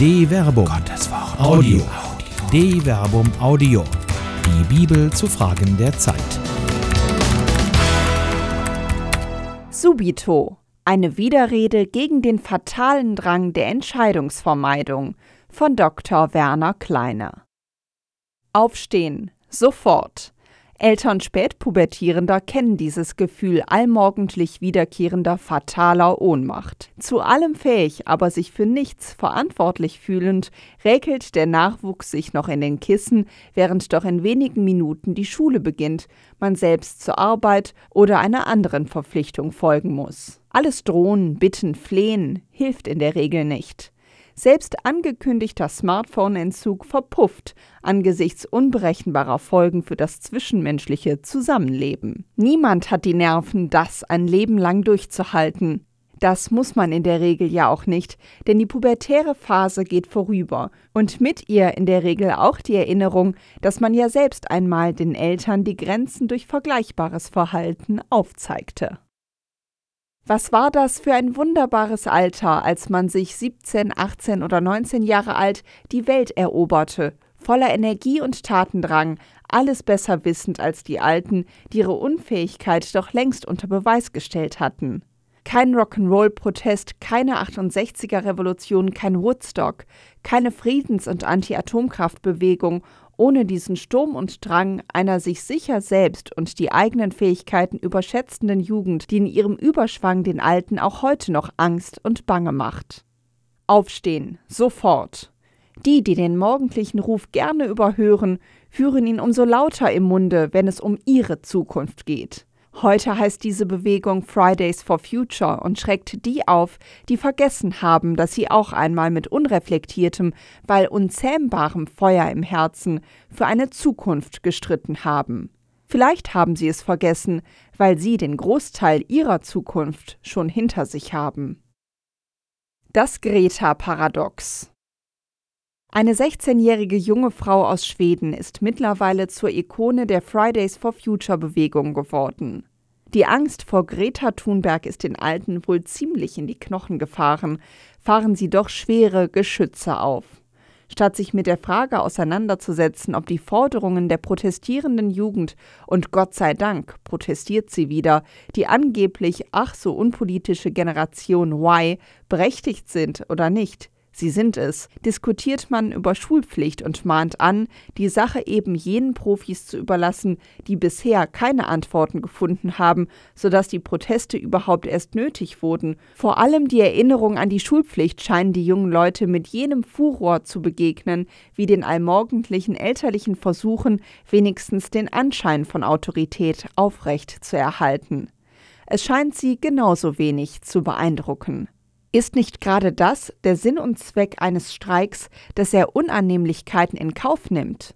De Verbum. Gottes Wort. Audio. De Verbum Audio. Die Bibel zu Fragen der Zeit. Subito. Eine Widerrede gegen den fatalen Drang der Entscheidungsvermeidung von Dr. Werner Kleiner. Aufstehen. Sofort. Eltern Spätpubertierender kennen dieses Gefühl allmorgendlich wiederkehrender fataler Ohnmacht. Zu allem fähig, aber sich für nichts verantwortlich fühlend, räkelt der Nachwuchs sich noch in den Kissen, während doch in wenigen Minuten die Schule beginnt, man selbst zur Arbeit oder einer anderen Verpflichtung folgen muss. Alles drohen, bitten, flehen hilft in der Regel nicht. Selbst angekündigter Smartphone-Entzug verpufft angesichts unberechenbarer Folgen für das zwischenmenschliche Zusammenleben. Niemand hat die Nerven, das ein Leben lang durchzuhalten. Das muss man in der Regel ja auch nicht, denn die pubertäre Phase geht vorüber und mit ihr in der Regel auch die Erinnerung, dass man ja selbst einmal den Eltern die Grenzen durch vergleichbares Verhalten aufzeigte. Was war das für ein wunderbares Alter, als man sich 17, 18 oder 19 Jahre alt die Welt eroberte, voller Energie und Tatendrang, alles besser wissend als die Alten, die ihre Unfähigkeit doch längst unter Beweis gestellt hatten. Kein Rock'n'Roll-Protest, keine 68er-Revolution, kein Woodstock, keine Friedens- und Anti-Atomkraftbewegung ohne diesen Sturm und Drang einer sich sicher selbst und die eigenen Fähigkeiten überschätzenden Jugend, die in ihrem Überschwang den Alten auch heute noch Angst und Bange macht. Aufstehen, sofort. Die, die den morgendlichen Ruf gerne überhören, führen ihn umso lauter im Munde, wenn es um ihre Zukunft geht. Heute heißt diese Bewegung Fridays for Future und schreckt die auf, die vergessen haben, dass sie auch einmal mit unreflektiertem, weil unzähmbarem Feuer im Herzen für eine Zukunft gestritten haben. Vielleicht haben sie es vergessen, weil sie den Großteil ihrer Zukunft schon hinter sich haben. Das Greta-Paradox eine 16-jährige junge Frau aus Schweden ist mittlerweile zur Ikone der Fridays for Future Bewegung geworden. Die Angst vor Greta Thunberg ist den Alten wohl ziemlich in die Knochen gefahren, fahren sie doch schwere Geschütze auf. Statt sich mit der Frage auseinanderzusetzen, ob die Forderungen der protestierenden Jugend, und Gott sei Dank protestiert sie wieder, die angeblich ach so unpolitische Generation Y berechtigt sind oder nicht, sie sind es, diskutiert man über Schulpflicht und mahnt an, die Sache eben jenen Profis zu überlassen, die bisher keine Antworten gefunden haben, sodass die Proteste überhaupt erst nötig wurden. Vor allem die Erinnerung an die Schulpflicht scheinen die jungen Leute mit jenem Furor zu begegnen, wie den allmorgendlichen elterlichen Versuchen, wenigstens den Anschein von Autorität aufrecht zu erhalten. Es scheint sie genauso wenig zu beeindrucken. Ist nicht gerade das der Sinn und Zweck eines Streiks, dass er Unannehmlichkeiten in Kauf nimmt?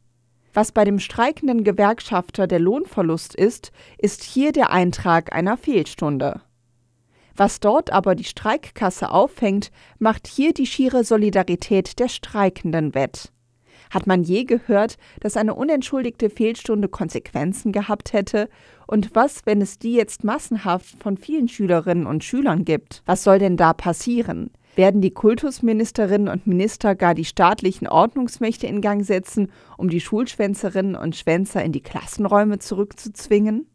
Was bei dem streikenden Gewerkschafter der Lohnverlust ist, ist hier der Eintrag einer Fehlstunde. Was dort aber die Streikkasse auffängt, macht hier die schiere Solidarität der Streikenden wett. Hat man je gehört, dass eine unentschuldigte Fehlstunde Konsequenzen gehabt hätte? Und was, wenn es die jetzt massenhaft von vielen Schülerinnen und Schülern gibt? Was soll denn da passieren? Werden die Kultusministerinnen und Minister gar die staatlichen Ordnungsmächte in Gang setzen, um die Schulschwänzerinnen und Schwänzer in die Klassenräume zurückzuzwingen?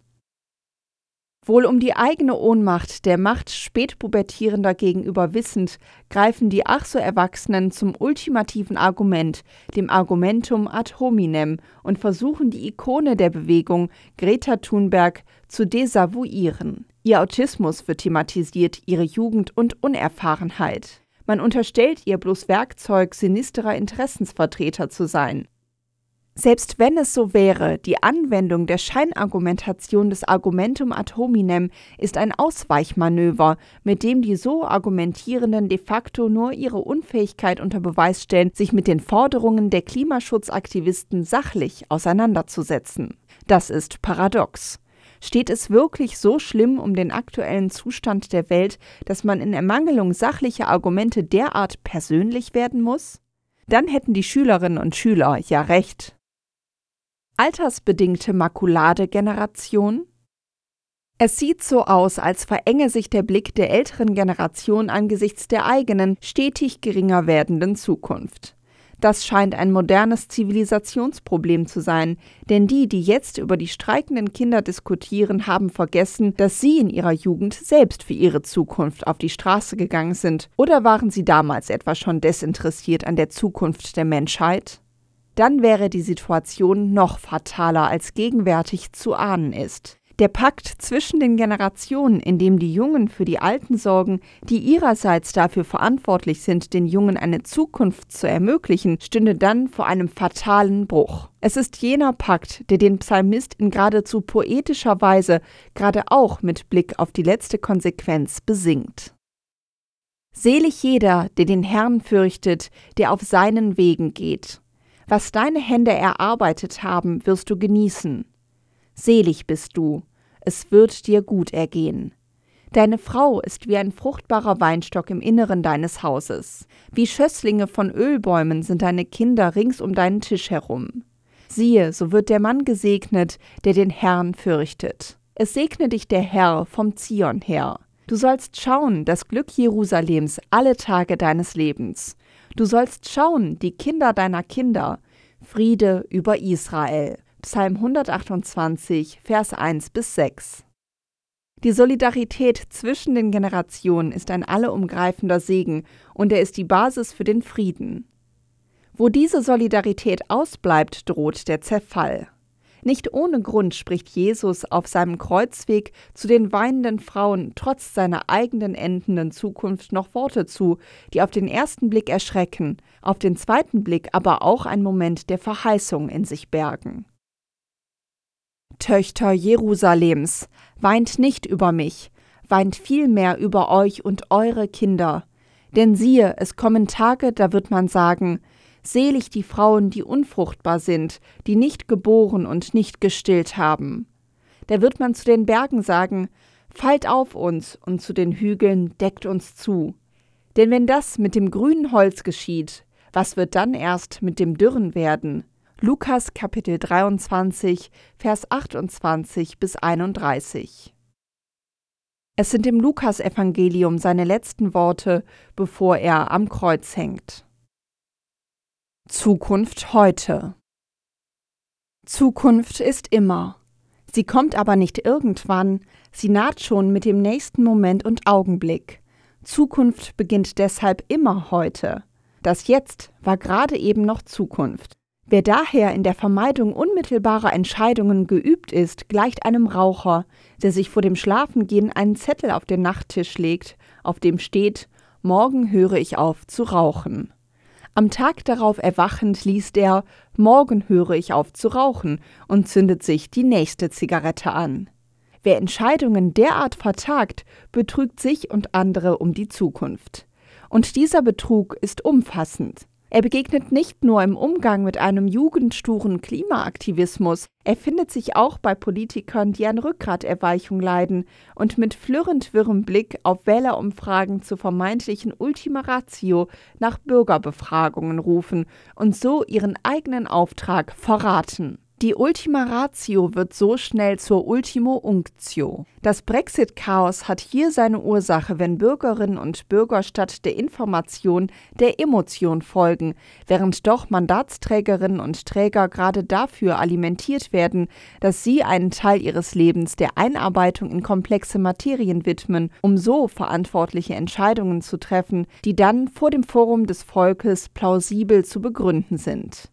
Wohl um die eigene Ohnmacht der Macht Spätpubertierender gegenüber wissend, greifen die ach so Erwachsenen zum ultimativen Argument, dem Argumentum ad hominem, und versuchen die Ikone der Bewegung, Greta Thunberg, zu desavouieren. Ihr Autismus wird thematisiert, ihre Jugend und Unerfahrenheit. Man unterstellt ihr bloß Werkzeug sinisterer Interessensvertreter zu sein. Selbst wenn es so wäre, die Anwendung der Scheinargumentation des Argumentum ad hominem ist ein Ausweichmanöver, mit dem die so Argumentierenden de facto nur ihre Unfähigkeit unter Beweis stellen, sich mit den Forderungen der Klimaschutzaktivisten sachlich auseinanderzusetzen. Das ist paradox. Steht es wirklich so schlimm um den aktuellen Zustand der Welt, dass man in Ermangelung sachlicher Argumente derart persönlich werden muss? Dann hätten die Schülerinnen und Schüler ja recht altersbedingte Makuladegeneration? Es sieht so aus, als verenge sich der Blick der älteren Generation angesichts der eigenen, stetig geringer werdenden Zukunft. Das scheint ein modernes Zivilisationsproblem zu sein, denn die, die jetzt über die streikenden Kinder diskutieren, haben vergessen, dass sie in ihrer Jugend selbst für ihre Zukunft auf die Straße gegangen sind. Oder waren sie damals etwa schon desinteressiert an der Zukunft der Menschheit? Dann wäre die Situation noch fataler als gegenwärtig zu ahnen ist. Der Pakt zwischen den Generationen, in dem die Jungen für die Alten sorgen, die ihrerseits dafür verantwortlich sind, den Jungen eine Zukunft zu ermöglichen, stünde dann vor einem fatalen Bruch. Es ist jener Pakt, der den Psalmist in geradezu poetischer Weise, gerade auch mit Blick auf die letzte Konsequenz, besingt. Selig jeder, der den Herrn fürchtet, der auf seinen Wegen geht. Was deine Hände erarbeitet haben, wirst du genießen. Selig bist du, es wird dir gut ergehen. Deine Frau ist wie ein fruchtbarer Weinstock im Inneren deines Hauses. Wie Schösslinge von Ölbäumen sind deine Kinder rings um deinen Tisch herum. Siehe, so wird der Mann gesegnet, der den Herrn fürchtet. Es segne dich der Herr vom Zion her. Du sollst schauen das Glück Jerusalems alle Tage deines Lebens. Du sollst schauen die Kinder deiner Kinder. Friede über Israel. Psalm 128, Vers 1 bis 6. Die Solidarität zwischen den Generationen ist ein alleumgreifender Segen und er ist die Basis für den Frieden. Wo diese Solidarität ausbleibt, droht der Zerfall. Nicht ohne Grund spricht Jesus auf seinem Kreuzweg zu den weinenden Frauen trotz seiner eigenen endenden Zukunft noch Worte zu, die auf den ersten Blick erschrecken, auf den zweiten Blick aber auch ein Moment der Verheißung in sich bergen. Töchter Jerusalems, weint nicht über mich, weint vielmehr über euch und eure Kinder. Denn siehe, es kommen Tage, da wird man sagen, Selig die Frauen, die unfruchtbar sind, die nicht geboren und nicht gestillt haben. Da wird man zu den Bergen sagen, Fallt auf uns, und zu den Hügeln deckt uns zu. Denn wenn das mit dem grünen Holz geschieht, was wird dann erst mit dem Dürren werden? Lukas Kapitel 23, Vers 28 bis 31. Es sind im Lukasevangelium seine letzten Worte, bevor er am Kreuz hängt. Zukunft heute. Zukunft ist immer. Sie kommt aber nicht irgendwann, sie naht schon mit dem nächsten Moment und Augenblick. Zukunft beginnt deshalb immer heute. Das Jetzt war gerade eben noch Zukunft. Wer daher in der Vermeidung unmittelbarer Entscheidungen geübt ist, gleicht einem Raucher, der sich vor dem Schlafengehen einen Zettel auf den Nachttisch legt, auf dem steht Morgen höre ich auf zu rauchen. Am Tag darauf erwachend liest er Morgen höre ich auf zu rauchen und zündet sich die nächste Zigarette an. Wer Entscheidungen derart vertagt, betrügt sich und andere um die Zukunft. Und dieser Betrug ist umfassend. Er begegnet nicht nur im Umgang mit einem jugendsturen Klimaaktivismus, er findet sich auch bei Politikern, die an Rückgraterweichung leiden und mit flirrend wirrem Blick auf Wählerumfragen zur vermeintlichen Ultima Ratio nach Bürgerbefragungen rufen und so ihren eigenen Auftrag verraten. Die Ultima Ratio wird so schnell zur Ultimo Unctio. Das Brexit-Chaos hat hier seine Ursache, wenn Bürgerinnen und Bürger statt der Information der Emotion folgen, während doch Mandatsträgerinnen und Träger gerade dafür alimentiert werden, dass sie einen Teil ihres Lebens der Einarbeitung in komplexe Materien widmen, um so verantwortliche Entscheidungen zu treffen, die dann vor dem Forum des Volkes plausibel zu begründen sind.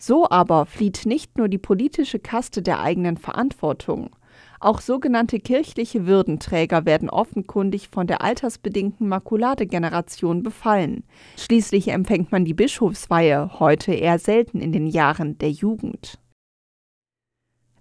So aber flieht nicht nur die politische Kaste der eigenen Verantwortung. Auch sogenannte kirchliche Würdenträger werden offenkundig von der altersbedingten Makuladegeneration befallen. Schließlich empfängt man die Bischofsweihe heute eher selten in den Jahren der Jugend.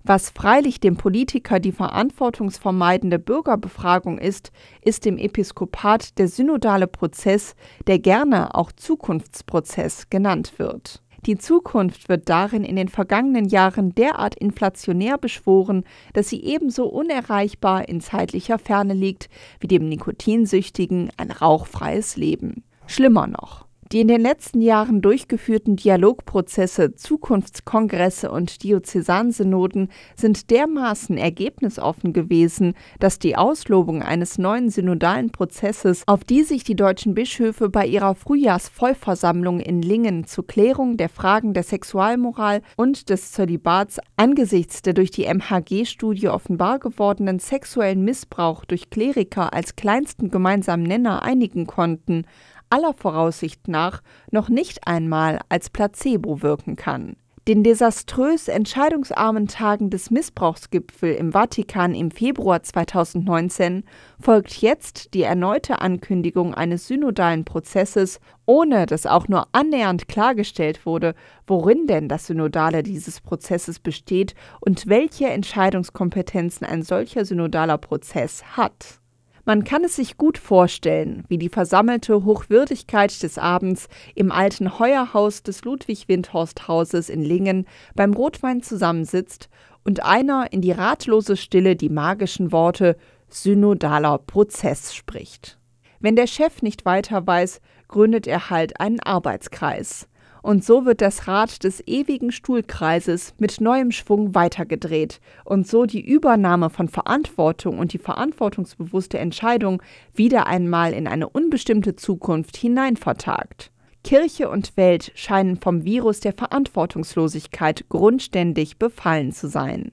Was freilich dem Politiker die verantwortungsvermeidende Bürgerbefragung ist, ist dem Episkopat der synodale Prozess, der gerne auch Zukunftsprozess genannt wird. Die Zukunft wird darin in den vergangenen Jahren derart inflationär beschworen, dass sie ebenso unerreichbar in zeitlicher Ferne liegt wie dem Nikotinsüchtigen ein rauchfreies Leben. Schlimmer noch. Die in den letzten Jahren durchgeführten Dialogprozesse, Zukunftskongresse und Diözesansynoden sind dermaßen ergebnisoffen gewesen, dass die Auslobung eines neuen synodalen Prozesses, auf die sich die deutschen Bischöfe bei ihrer Frühjahrsvollversammlung in Lingen zur Klärung der Fragen der Sexualmoral und des Zölibats angesichts der durch die MHG-Studie offenbar gewordenen sexuellen Missbrauch durch Kleriker als kleinsten gemeinsamen Nenner einigen konnten, aller Voraussicht nach noch nicht einmal als Placebo wirken kann. Den desaströs entscheidungsarmen Tagen des Missbrauchsgipfel im Vatikan im Februar 2019 folgt jetzt die erneute Ankündigung eines synodalen Prozesses, ohne dass auch nur annähernd klargestellt wurde, worin denn das Synodale dieses Prozesses besteht und welche Entscheidungskompetenzen ein solcher synodaler Prozess hat. Man kann es sich gut vorstellen, wie die versammelte Hochwürdigkeit des Abends im alten Heuerhaus des Ludwig-Windhorst-Hauses in Lingen beim Rotwein zusammensitzt und einer in die ratlose Stille die magischen Worte synodaler Prozess spricht. Wenn der Chef nicht weiter weiß, gründet er halt einen Arbeitskreis. Und so wird das Rad des ewigen Stuhlkreises mit neuem Schwung weitergedreht und so die Übernahme von Verantwortung und die verantwortungsbewusste Entscheidung wieder einmal in eine unbestimmte Zukunft hineinvertagt. Kirche und Welt scheinen vom Virus der Verantwortungslosigkeit grundständig befallen zu sein.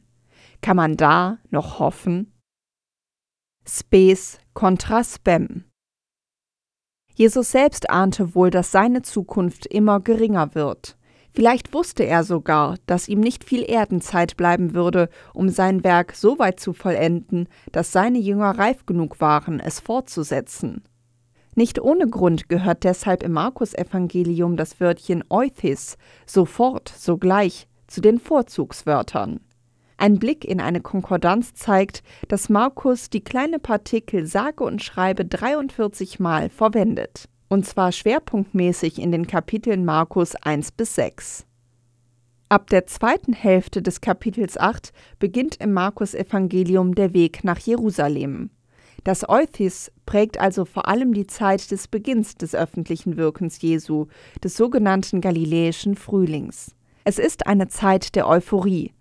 Kann man da noch hoffen? Space contra Spam Jesus selbst ahnte wohl, dass seine Zukunft immer geringer wird. Vielleicht wusste er sogar, dass ihm nicht viel Erdenzeit bleiben würde, um sein Werk so weit zu vollenden, dass seine Jünger reif genug waren, es fortzusetzen. Nicht ohne Grund gehört deshalb im Markus-Evangelium das Wörtchen euthis, sofort, sogleich, zu den Vorzugswörtern. Ein Blick in eine Konkordanz zeigt, dass Markus die kleine Partikel sage und schreibe 43 Mal verwendet. Und zwar schwerpunktmäßig in den Kapiteln Markus 1 bis 6. Ab der zweiten Hälfte des Kapitels 8 beginnt im Markus-Evangelium der Weg nach Jerusalem. Das Euthis prägt also vor allem die Zeit des Beginns des öffentlichen Wirkens Jesu, des sogenannten Galiläischen Frühlings. Es ist eine Zeit der Euphorie,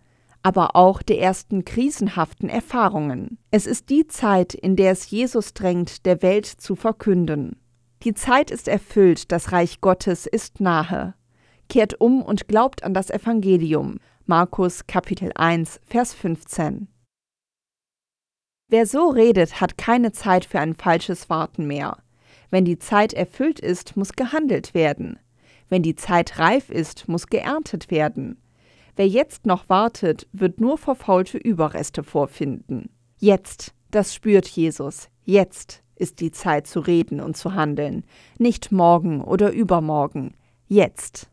aber auch der ersten krisenhaften Erfahrungen. Es ist die Zeit, in der es Jesus drängt, der Welt zu verkünden. Die Zeit ist erfüllt, das Reich Gottes ist nahe. Kehrt um und glaubt an das Evangelium. Markus Kapitel 1, Vers 15. Wer so redet, hat keine Zeit für ein falsches Warten mehr. Wenn die Zeit erfüllt ist, muss gehandelt werden. Wenn die Zeit reif ist, muss geerntet werden. Wer jetzt noch wartet, wird nur verfaulte Überreste vorfinden. Jetzt, das spürt Jesus, jetzt ist die Zeit zu reden und zu handeln, nicht morgen oder übermorgen, jetzt.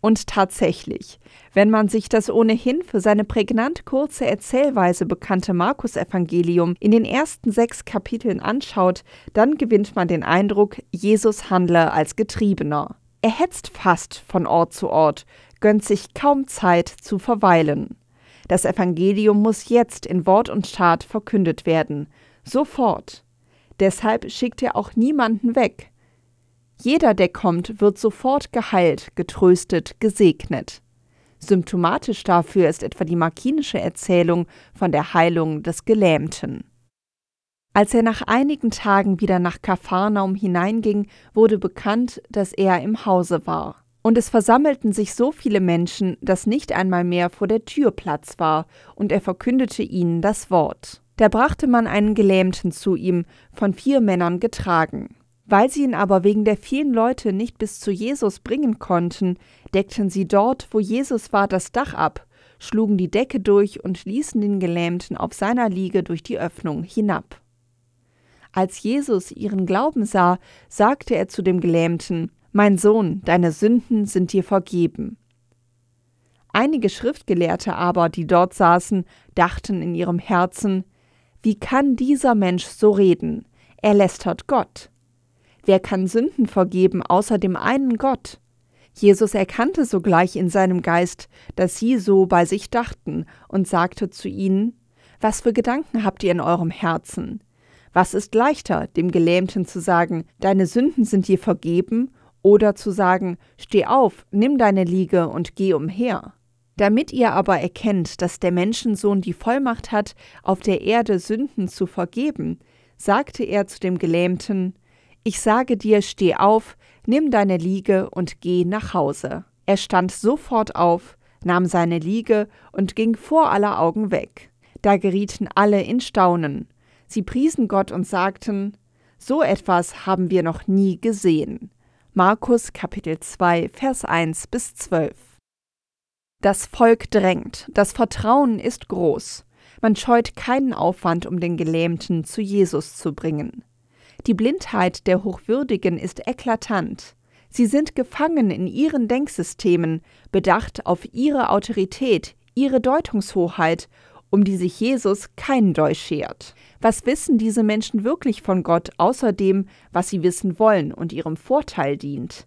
Und tatsächlich, wenn man sich das ohnehin für seine prägnant kurze Erzählweise bekannte Markus-Evangelium in den ersten sechs Kapiteln anschaut, dann gewinnt man den Eindruck, Jesus handle als Getriebener. Er hetzt fast von Ort zu Ort, gönnt sich kaum Zeit zu verweilen. Das Evangelium muss jetzt in Wort und Tat verkündet werden, sofort. Deshalb schickt er auch niemanden weg. Jeder, der kommt, wird sofort geheilt, getröstet, gesegnet. Symptomatisch dafür ist etwa die markinische Erzählung von der Heilung des Gelähmten. Als er nach einigen Tagen wieder nach Kapharnaum hineinging, wurde bekannt, dass er im Hause war. Und es versammelten sich so viele Menschen, dass nicht einmal mehr vor der Tür Platz war, und er verkündete ihnen das Wort. Da brachte man einen Gelähmten zu ihm, von vier Männern getragen. Weil sie ihn aber wegen der vielen Leute nicht bis zu Jesus bringen konnten, deckten sie dort, wo Jesus war, das Dach ab, schlugen die Decke durch und ließen den Gelähmten auf seiner Liege durch die Öffnung hinab. Als Jesus ihren Glauben sah, sagte er zu dem Gelähmten, Mein Sohn, deine Sünden sind dir vergeben. Einige Schriftgelehrte aber, die dort saßen, dachten in ihrem Herzen, Wie kann dieser Mensch so reden? Er lästert Gott. Wer kann Sünden vergeben außer dem einen Gott? Jesus erkannte sogleich in seinem Geist, dass sie so bei sich dachten, und sagte zu ihnen, Was für Gedanken habt ihr in eurem Herzen? Was ist leichter, dem Gelähmten zu sagen, deine Sünden sind dir vergeben, oder zu sagen, steh auf, nimm deine Liege und geh umher? Damit ihr aber erkennt, dass der Menschensohn die Vollmacht hat, auf der Erde Sünden zu vergeben, sagte er zu dem Gelähmten, Ich sage dir, steh auf, nimm deine Liege und geh nach Hause. Er stand sofort auf, nahm seine Liege und ging vor aller Augen weg. Da gerieten alle in Staunen. Sie priesen Gott und sagten, So etwas haben wir noch nie gesehen. Markus Kapitel 2, Vers 1 bis 12. Das Volk drängt, das Vertrauen ist groß. Man scheut keinen Aufwand, um den Gelähmten zu Jesus zu bringen. Die Blindheit der Hochwürdigen ist eklatant. Sie sind gefangen in ihren Denksystemen, bedacht auf ihre Autorität, ihre Deutungshoheit, um die sich Jesus keinen Deu schert. Was wissen diese Menschen wirklich von Gott, außer dem, was sie wissen wollen und ihrem Vorteil dient?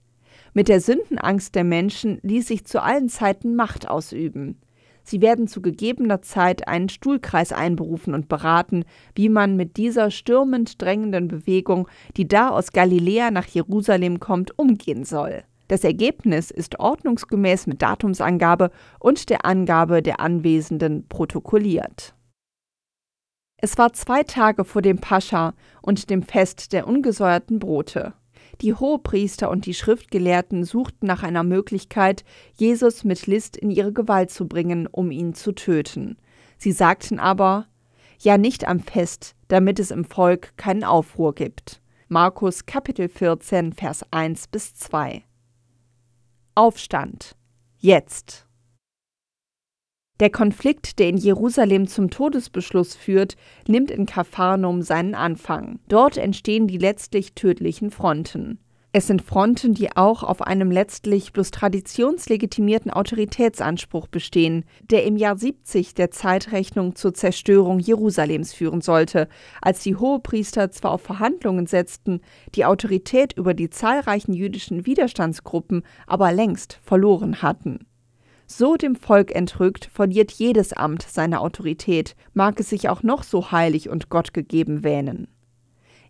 Mit der Sündenangst der Menschen ließ sich zu allen Zeiten Macht ausüben. Sie werden zu gegebener Zeit einen Stuhlkreis einberufen und beraten, wie man mit dieser stürmend drängenden Bewegung, die da aus Galiläa nach Jerusalem kommt, umgehen soll. Das Ergebnis ist ordnungsgemäß mit Datumsangabe und der Angabe der Anwesenden protokolliert. Es war zwei Tage vor dem Pascha und dem Fest der ungesäuerten Brote. Die Hohepriester und die Schriftgelehrten suchten nach einer Möglichkeit, Jesus mit List in ihre Gewalt zu bringen, um ihn zu töten. Sie sagten aber, ja nicht am Fest, damit es im Volk keinen Aufruhr gibt. Markus Kapitel 14, Vers 1 bis 2. Aufstand. Jetzt. Der Konflikt, der in Jerusalem zum Todesbeschluss führt, nimmt in Kapharnaum seinen Anfang. Dort entstehen die letztlich tödlichen Fronten. Es sind Fronten, die auch auf einem letztlich bloß traditionslegitimierten Autoritätsanspruch bestehen, der im Jahr 70 der Zeitrechnung zur Zerstörung Jerusalems führen sollte, als die Hohepriester zwar auf Verhandlungen setzten, die Autorität über die zahlreichen jüdischen Widerstandsgruppen aber längst verloren hatten. So dem Volk entrückt, verliert jedes Amt seine Autorität, mag es sich auch noch so heilig und gottgegeben wähnen.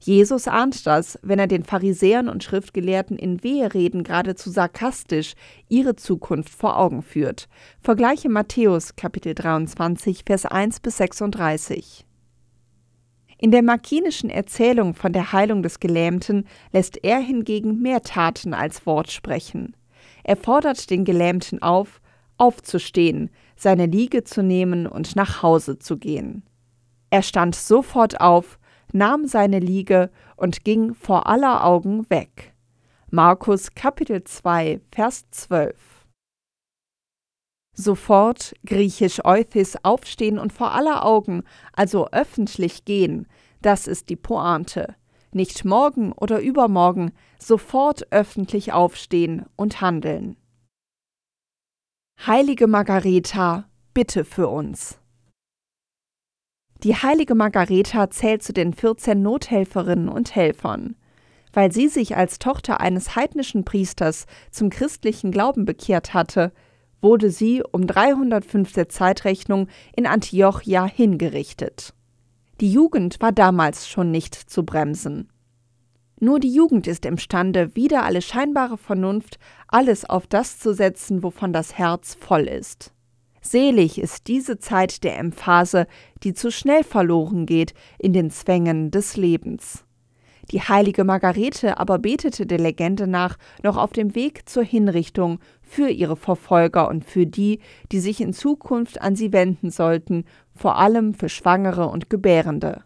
Jesus ahnt das, wenn er den Pharisäern und Schriftgelehrten in Wehereden geradezu sarkastisch ihre Zukunft vor Augen führt. Vergleiche Matthäus Kapitel 23, Vers 1 bis 36. In der markinischen Erzählung von der Heilung des Gelähmten lässt er hingegen mehr Taten als Wort sprechen. Er fordert den Gelähmten auf, aufzustehen, seine Liege zu nehmen und nach Hause zu gehen. Er stand sofort auf, nahm seine Liege und ging vor aller Augen weg. Markus Kapitel 2, Vers 12. Sofort, griechisch Euthys, aufstehen und vor aller Augen, also öffentlich gehen, das ist die Pointe. Nicht morgen oder übermorgen, sofort öffentlich aufstehen und handeln. Heilige Margareta, bitte für uns. Die heilige Margareta zählt zu den 14 Nothelferinnen und Helfern. Weil sie sich als Tochter eines heidnischen Priesters zum christlichen Glauben bekehrt hatte, wurde sie um 305 der Zeitrechnung in Antiochia hingerichtet. Die Jugend war damals schon nicht zu bremsen. Nur die Jugend ist imstande, wider alle scheinbare Vernunft alles auf das zu setzen, wovon das Herz voll ist. Selig ist diese Zeit der Emphase, die zu schnell verloren geht in den Zwängen des Lebens. Die heilige Margarete aber betete der Legende nach noch auf dem Weg zur Hinrichtung für ihre Verfolger und für die, die sich in Zukunft an sie wenden sollten, vor allem für Schwangere und Gebärende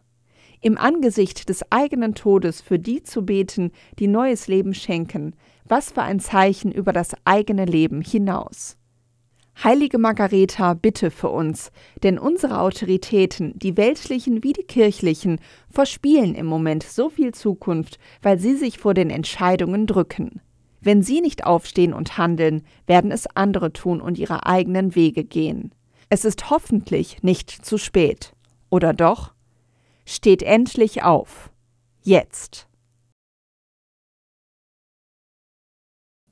im Angesicht des eigenen Todes für die zu beten, die neues Leben schenken, was für ein Zeichen über das eigene Leben hinaus. Heilige Margareta, bitte für uns, denn unsere Autoritäten, die weltlichen wie die kirchlichen, verspielen im Moment so viel Zukunft, weil sie sich vor den Entscheidungen drücken. Wenn sie nicht aufstehen und handeln, werden es andere tun und ihre eigenen Wege gehen. Es ist hoffentlich nicht zu spät. Oder doch? steht endlich auf. Jetzt.